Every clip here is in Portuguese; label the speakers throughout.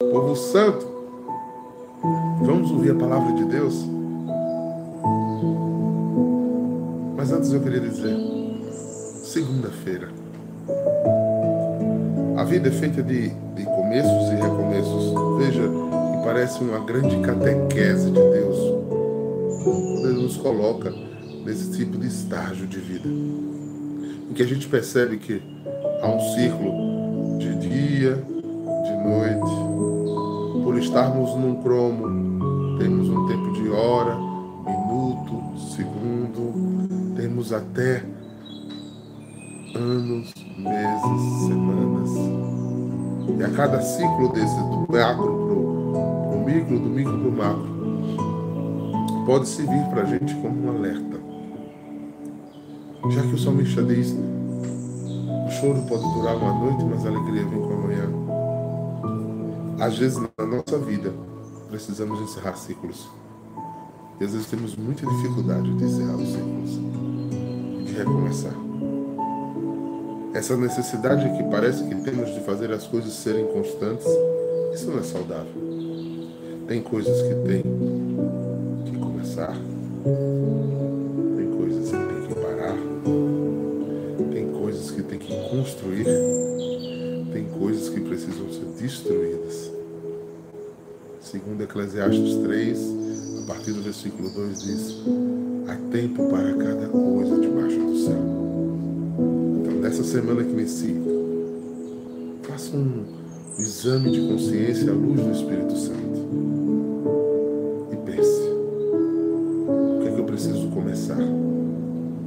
Speaker 1: Povo santo, vamos ouvir a palavra de Deus? Mas antes eu queria dizer, segunda-feira. A vida é feita de, de começos e recomeços. Veja, que parece uma grande catequese de Deus. Ele nos coloca nesse tipo de estágio de vida. Em que a gente percebe que há um ciclo de dia, noite. Por estarmos num cromo, temos um tempo de hora, minuto, segundo, temos até anos, meses, semanas. E a cada ciclo desse, do macro para o micro, do micro para o macro, pode servir para a gente como um alerta. Já que o salmista diz: o choro pode durar uma noite, mas a alegria vem com a manhã. Às vezes na nossa vida precisamos encerrar ciclos. E às vezes temos muita dificuldade de encerrar os ciclos de recomeçar. Essa necessidade que parece que temos de fazer as coisas serem constantes, isso não é saudável. Tem coisas que tem que começar, tem coisas que tem que parar, tem coisas que tem que construir, tem coisas que precisam ser destruídas. Segundo Eclesiastes 3, a partir do versículo 2 diz: há tempo para cada coisa debaixo do céu nessa semana que inicia, faça um exame de consciência à luz do Espírito Santo. E pense: o que é que eu preciso começar?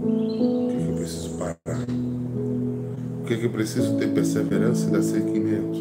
Speaker 1: O que é que eu preciso parar? O que é que eu preciso ter perseverança e dar seguimento?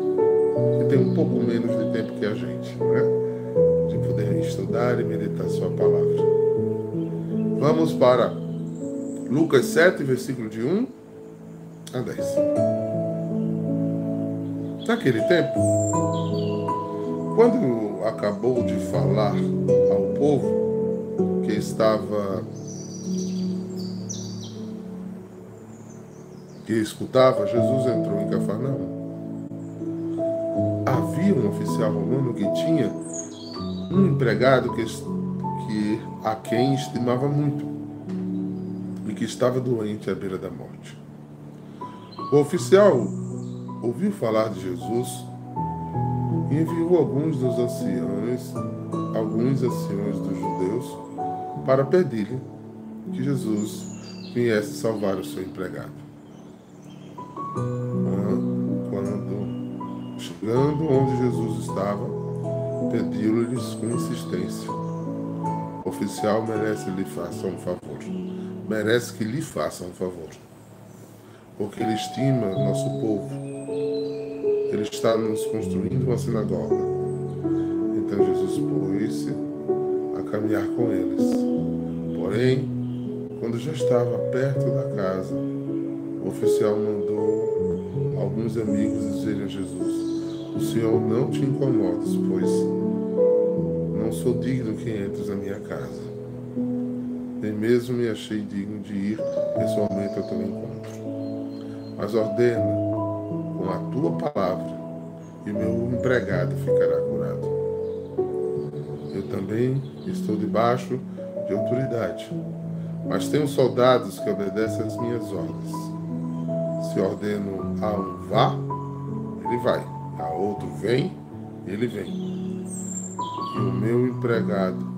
Speaker 1: que têm um pouco menos de tempo que a gente, né? de poder estudar e meditar Sua palavra. Vamos para Lucas 7, versículo de 1 a 10. Naquele tempo, quando acabou de falar ao povo que estava que escutava, Jesus entrou em Cafarnaum. Um oficial romano que tinha um empregado que, que a quem estimava muito e que estava doente à beira da morte. O oficial ouviu falar de Jesus e enviou alguns dos anciãos, alguns anciãos dos judeus, para pedir-lhe que Jesus viesse salvar o seu empregado. Chegando onde Jesus estava, pediu-lhes com insistência: O oficial merece lhe faça um favor. Merece que lhe faça um favor. Porque ele estima nosso povo ele está nos construindo uma sinagoga. Então Jesus pôs-se a caminhar com eles. Porém, quando já estava perto da casa, o oficial mandou alguns amigos dizerem a Jesus: O Senhor não te incomodes, pois não sou digno que entres na minha casa. Nem mesmo me achei digno de ir pessoalmente ao teu encontro. Mas ordena com a tua palavra, e meu empregado ficará curado. Eu também estou debaixo de autoridade, mas tenho soldados que obedecem às minhas ordens. Se ordeno a um vá, ele vai, a outro vem, Ele vem. E o meu empregado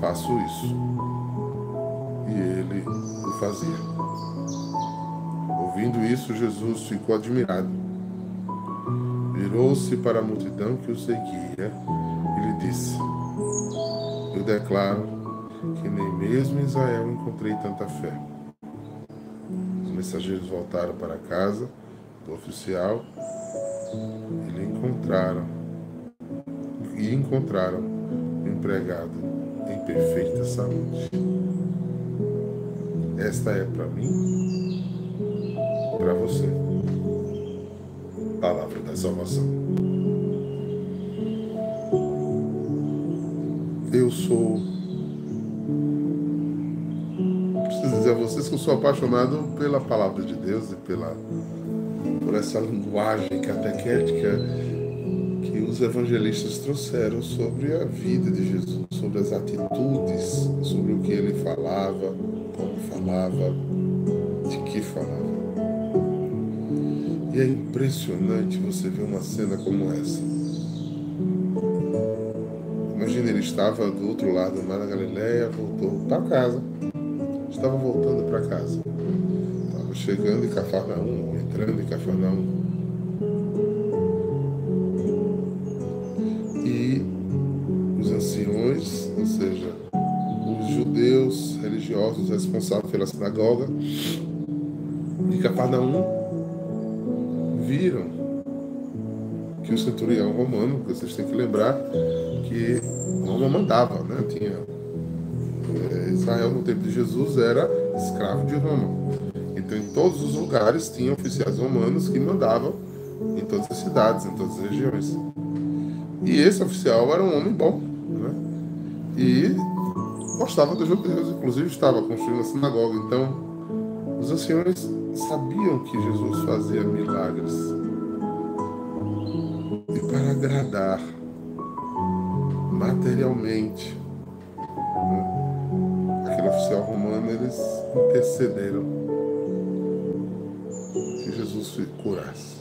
Speaker 1: faço isso. E ele o fazia. Ouvindo isso, Jesus ficou admirado. Virou-se para a multidão que o seguia e lhe disse: Eu declaro que nem mesmo em Israel encontrei tanta fé. Os mensageiros voltaram para casa oficial e lhe encontraram e encontraram o empregado em perfeita saúde. Esta é para mim, para você. Palavra da salvação. Eu sou. Preciso dizer a vocês que eu sou apaixonado pela palavra de Deus e pela por essa linguagem catequética que os evangelistas trouxeram sobre a vida de Jesus, sobre as atitudes, sobre o que ele falava, como falava, de que falava. E é impressionante você ver uma cena como essa. Imagina, ele estava do outro lado do mar da Galileia, voltou para casa. Estava voltando para casa. Chegando em Cafarnaum, entrando em Cafarnaum. E os anciões, ou seja, os judeus religiosos responsáveis pela sinagoga de Cafarnaum, viram que o centurião romano, vocês têm que lembrar que Roma mandava, né? Tinha é, Israel no tempo de Jesus era escravo de Roma. Todos os lugares tinha oficiais romanos que mandavam em todas as cidades, em todas as regiões. E esse oficial era um homem bom, né? E gostava dos judeus, inclusive estava construindo a sinagoga. Então, os anciões sabiam que Jesus fazia milagres. E para agradar materialmente né, aquele oficial romano, eles intercederam Jesus curasse.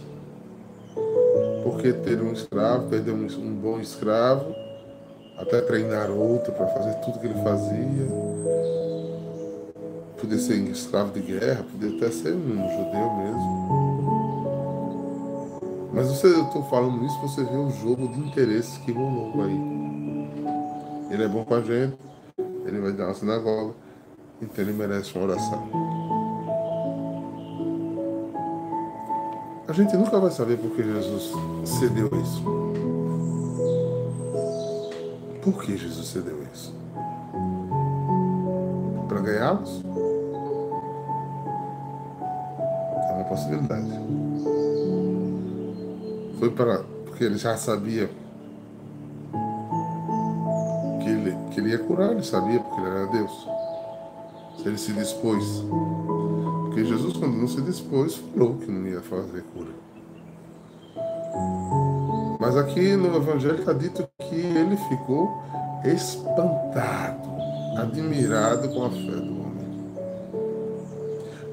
Speaker 1: Porque ter um escravo, perder um, um bom escravo, até treinar outro para fazer tudo que ele fazia, podia ser escravo de guerra, podia até ser um judeu mesmo. Mas você, eu estou falando isso, você vê o jogo de interesses que rolou aí. Ele é bom com a gente, ele vai dar uma sinagoga, então ele merece uma oração. A gente nunca vai saber por que Jesus cedeu isso. Por que Jesus cedeu isso? Para ganhá-los? É uma possibilidade. Foi para. Porque ele já sabia que ele, que ele ia curar, ele sabia porque ele era Deus. Se ele se dispôs porque Jesus, quando não se dispôs, falou que não ia fazer cura. Mas aqui no Evangelho está dito que ele ficou espantado, admirado com a fé do homem.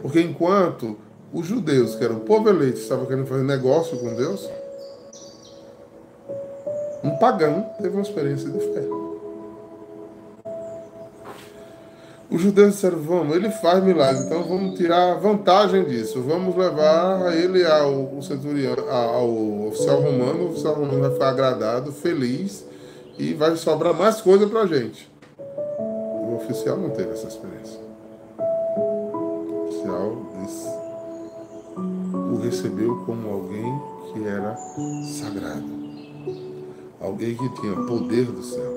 Speaker 1: Porque enquanto os judeus, que eram o povo eleito, estavam querendo fazer negócio com Deus, um pagão teve uma experiência de fé. Os judeus disseram, vamos, ele faz milagre, então vamos tirar vantagem disso, vamos levar ele ao, centurião, ao oficial romano, o oficial romano vai ficar agradado, feliz, e vai sobrar mais coisa para a gente. O oficial não teve essa experiência. O oficial o recebeu como alguém que era sagrado, alguém que tinha poder do céu.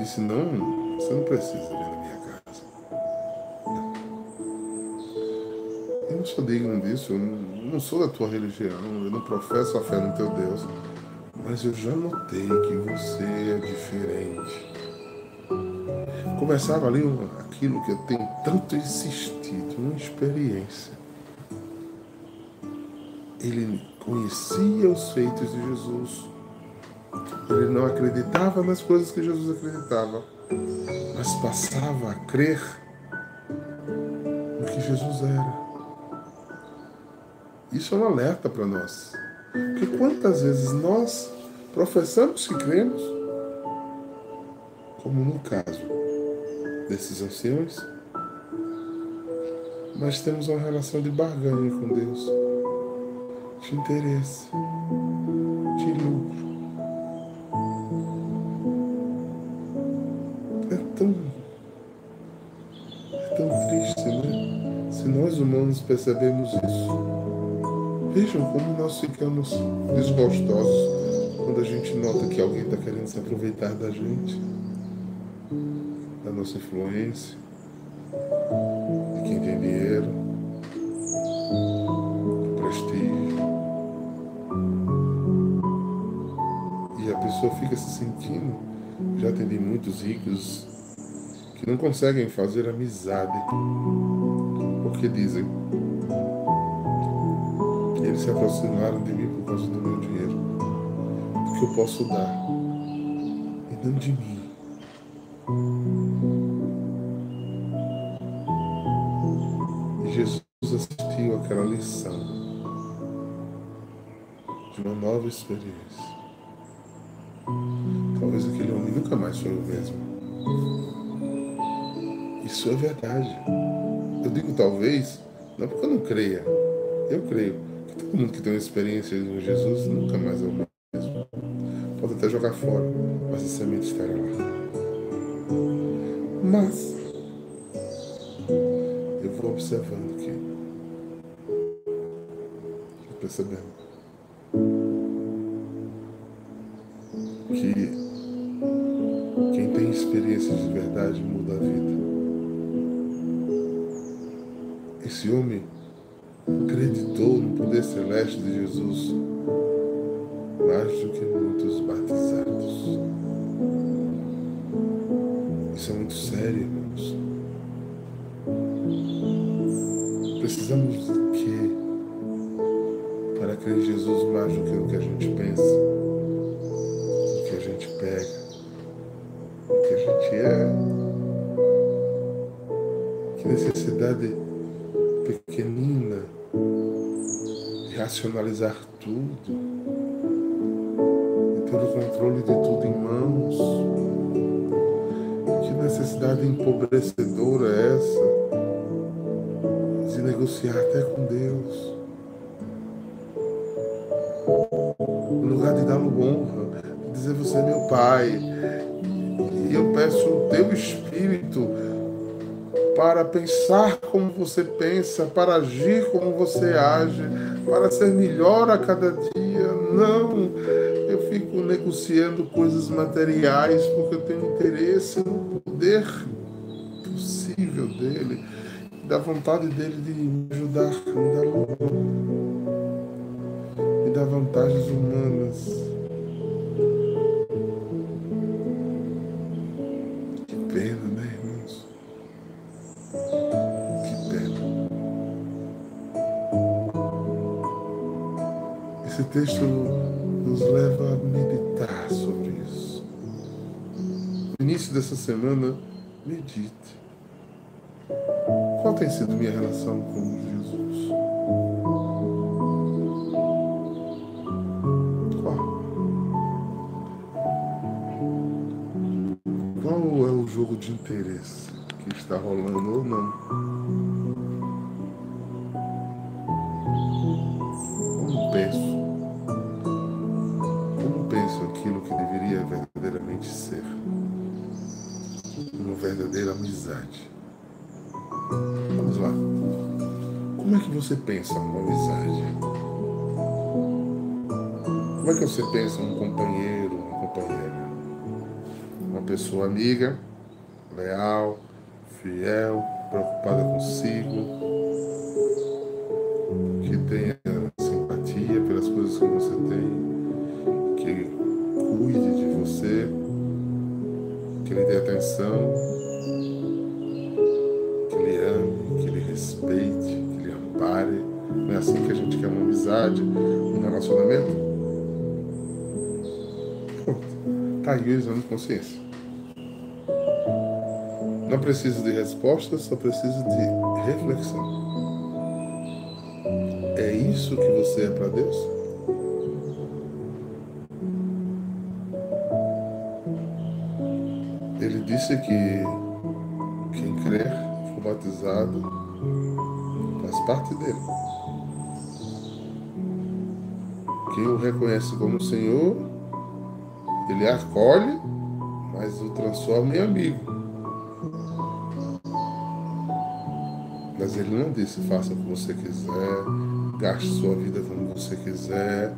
Speaker 1: Disse, não, você não precisa vir não sou digno disso, eu não sou da tua religião, eu não professo a fé no teu Deus, mas eu já notei que você é diferente. Começava ali aquilo que eu tenho tanto insistido, uma experiência. Ele conhecia os feitos de Jesus. Ele não acreditava nas coisas que Jesus acreditava, mas passava a crer no que Jesus era. Isso é um alerta para nós. Porque quantas vezes nós professamos que cremos, como no caso desses anciões, mas temos uma relação de barganha com Deus, de interesse, humanos percebemos isso. Vejam como nós ficamos desgostosos quando a gente nota que alguém está querendo se aproveitar da gente, da nossa influência quem tem dinheiro, prestígio. E a pessoa fica se sentindo, já atendi muitos ricos que não conseguem fazer amizade, porque dizem que eles se aproximaram de mim por causa do meu dinheiro, porque eu posso dar, e não de mim. Jesus assistiu àquela lição de uma nova experiência. Talvez aquele homem nunca mais foi o mesmo. Isso é verdade. Eu digo talvez, não porque eu não creia. Eu creio que todo mundo que tem uma experiência com Jesus nunca mais é o mesmo. Pode até jogar fora, mas a semente estará lá. Mas observando aqui. Percebendo. Que quem tem experiência de verdade muda a vida. Homem acreditou no poder celeste de Jesus mais do que muitos batizados. Isso é muito sério, irmãos. Precisamos de quê? Para crer em Jesus mais do que o que a gente pensa, o que a gente pega, o que a gente é. Pequenina racionalizar tudo, de ter o controle de tudo em mãos. Que necessidade empobrecedora é essa? de negociar até com Deus. No lugar de dar-lhe honra, de dizer você é meu Pai. Para pensar como você pensa, para agir como você age, para ser melhor a cada dia. Não, eu fico negociando coisas materiais porque eu tenho interesse no poder possível dele da vontade dele de me ajudar, me dar me dar vantagens humanas. Semana, medite. Qual tem sido minha relação com Jesus? Qual? Qual é o jogo de interesse que está rolando ou não? Como penso? Amizade. Vamos lá. Como é que você pensa uma amizade? Como é que você pensa um companheiro, uma companheira? Uma pessoa amiga, leal, fiel, preocupada consigo, caiu o exame de consciência. Não precisa de respostas, só precisa de reflexão. É isso que você é para Deus? Ele disse que quem crer for batizado faz parte dele. Quem o reconhece como Senhor ele acolhe, mas o transforma em amigo. Mas ele não disse faça o que você quiser, gaste sua vida como você quiser,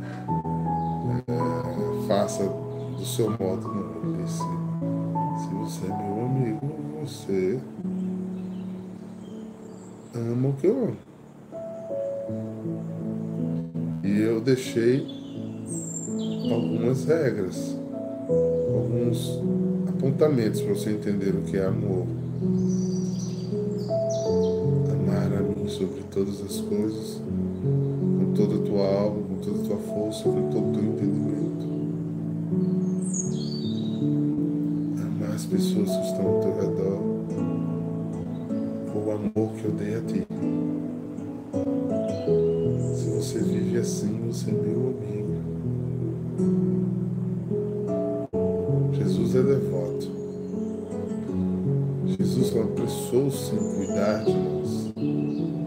Speaker 1: é, faça do seu modo. Não, ele disse, se você é meu amigo, você ama o que eu amo. E eu deixei algumas regras, alguns apontamentos para você entender o que é amor. Amar a mim sobre todas as coisas, com toda a tua alma, com toda a tua força, com todo o teu entendimento. Amar as pessoas que estão ao teu redor, com o amor que eu dei a ti. Se você vive assim, você é meu amigo. Jesus é devoto. Jesus apressou-se em cuidar de nós.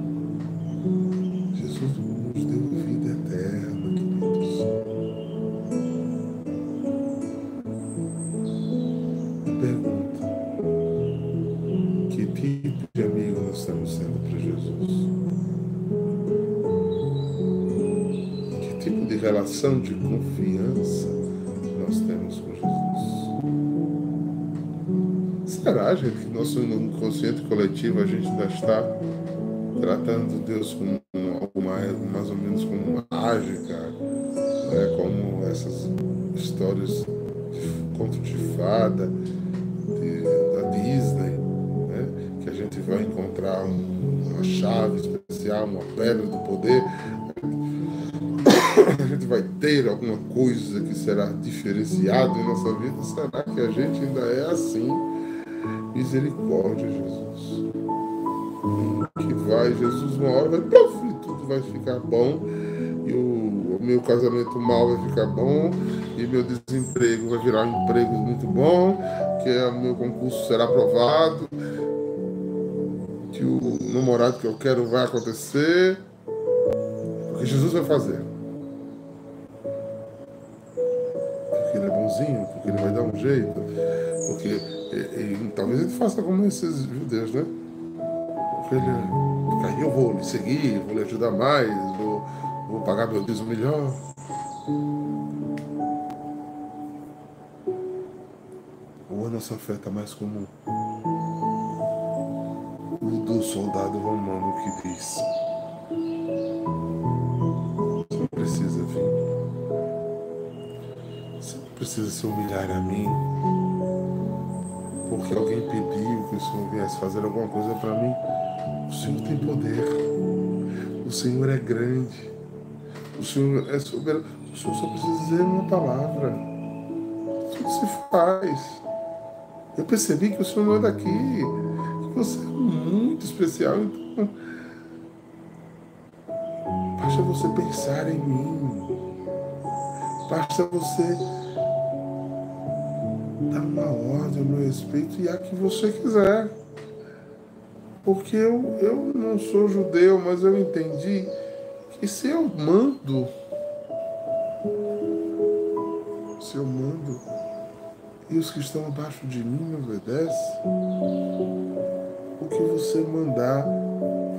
Speaker 1: Gente, que nosso inconsciente coletivo a gente ainda está tratando Deus como algo mais, mais ou menos como mágica, né? como essas histórias de conto de fada de, da Disney, né? que a gente vai encontrar uma chave especial, uma pedra do poder, a gente vai ter alguma coisa que será diferenciado em nossa vida? Será que a gente ainda é assim? Misericórdia, Jesus. Que vai, Jesus, uma hora vai, puff, e tudo vai ficar bom, e o, o, meu casamento mal vai ficar bom, e meu desemprego vai virar um emprego muito bom, que o meu concurso será aprovado, que o namorado que eu quero vai acontecer, porque Jesus vai fazer. Porque ele é bonzinho, porque ele vai dar um jeito, porque e, e, talvez ele faça como esses judeus, né? Ele, aí eu vou lhe seguir, vou lhe ajudar mais, vou, vou pagar meu dízimo melhor. Ou a nossa fé está mais como o do soldado romano que diz: Você precisa vir, você precisa se humilhar a mim, porque alguém pediu que o Senhor viesse fazer alguma coisa para mim. O Senhor tem poder, o Senhor é grande, o Senhor é soberano. O Senhor só precisa dizer uma palavra, tudo se faz. Eu percebi que o Senhor não é daqui, que você é muito especial. Então, basta você pensar em mim, basta você dar uma ordem ao meu respeito e a que você quiser. Porque eu, eu não sou judeu, mas eu entendi que se eu mando, se eu mando, e os que estão abaixo de mim me obedecem, o que você mandar,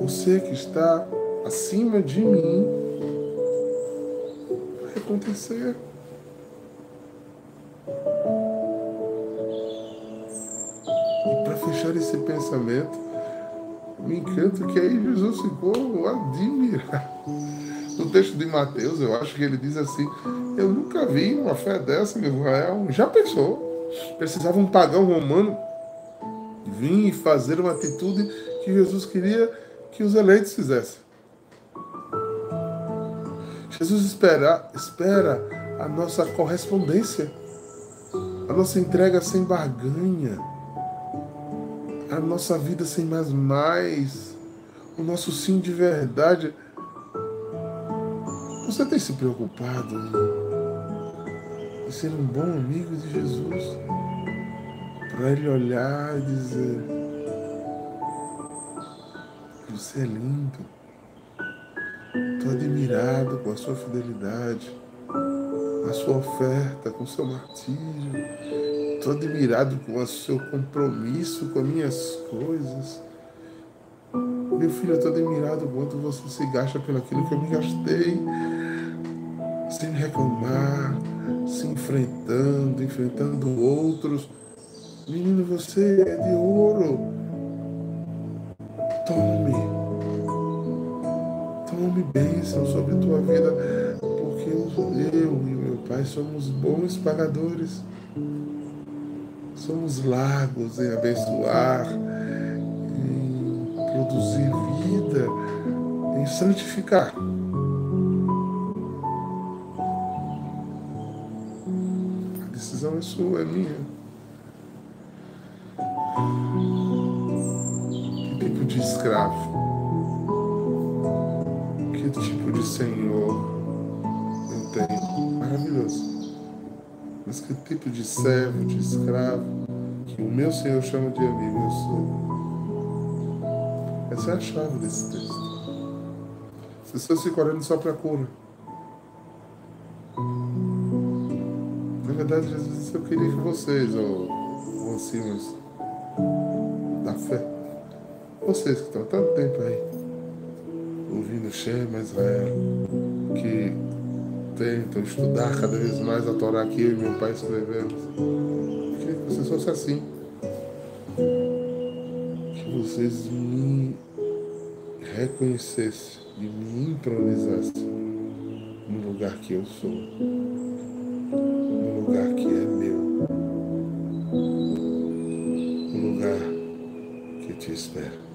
Speaker 1: você que está acima de mim, vai acontecer. Fechar esse pensamento, me encanta que aí Jesus ficou admirado. No texto de Mateus, eu acho que ele diz assim: Eu nunca vi uma fé dessa em Israel. Já pensou? Precisava um pagão romano vir e fazer uma atitude que Jesus queria que os eleitos fizessem. Jesus espera, espera a nossa correspondência, a nossa entrega sem barganha, a nossa vida sem mais mais, o nosso sim de verdade. Você tem se preocupado em ser um bom amigo de Jesus? para ele olhar e dizer: Você é lindo. Estou admirado com a sua fidelidade, a sua oferta, com o seu martírio. Estou admirado com o seu compromisso com as minhas coisas. Meu filho, eu estou admirado quanto você se gasta pelo aquilo que eu me gastei, sem reclamar, se enfrentando, enfrentando outros. Menino, você é de ouro. Tome. Tome bênção sobre tua vida, porque eu e meu pai somos bons pagadores. Somos largos em abençoar produzir vida, em santificar. A decisão é sua, é minha. Que tipo de escravo? Que tipo de senhor eu tenho? Maravilhoso. Que tipo de servo, de escravo, que o meu Senhor chama de amigo, eu sou. Essa é a chave desse texto. As pessoas ficam olhando só para a cura. Na verdade, às vezes eu queria que vocês, ou, ou anciãos da fé, vocês que estão há tanto tempo aí, ouvindo Shema Israel, que tentam estudar cada vez mais a Torá que eu e meu pai escrevemos, que vocês fossem assim. Que vocês me reconhecesse e me improvisasse no lugar que eu sou, no lugar que é meu, no lugar que te espera.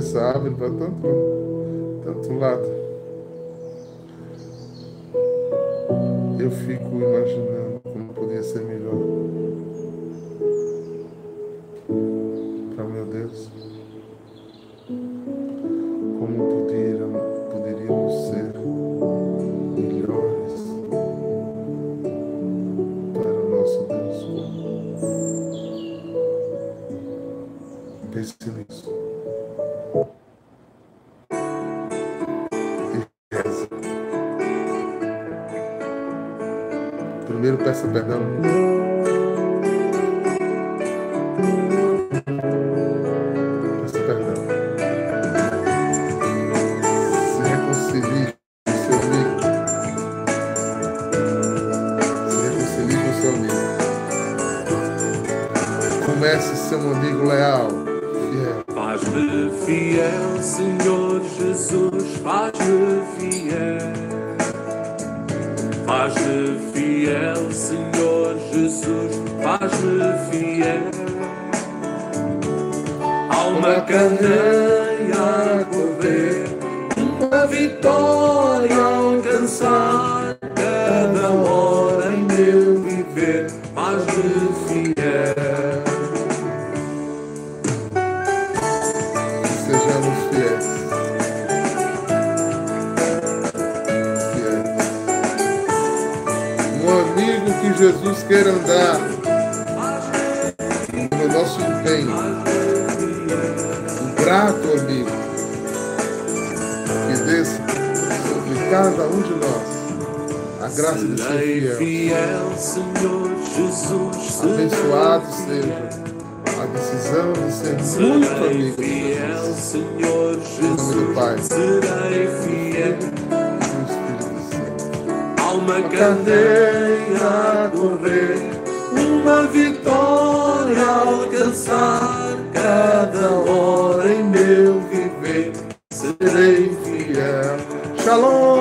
Speaker 1: Cabeça abre para tanto, tanto lado. Eu fico imaginando como podia ser melhor. Ser um amigo leal.
Speaker 2: Faz-me fiel, Senhor Jesus, faz-me fiel. Faz-me fiel, Senhor Jesus, faz-me fiel. Alma candeia
Speaker 1: Amigo que Jesus queira andar no nosso empenho. Um grato amigo que desça sobre cada um de nós a graça de ser fiel. Abençoado seja a decisão de ser muito amigo de Jesus.
Speaker 2: Senhor
Speaker 1: nome do Pai.
Speaker 2: Alma uma a correr, uma vitória a alcançar. Cada hora em meu viver serei fiel. Shalom.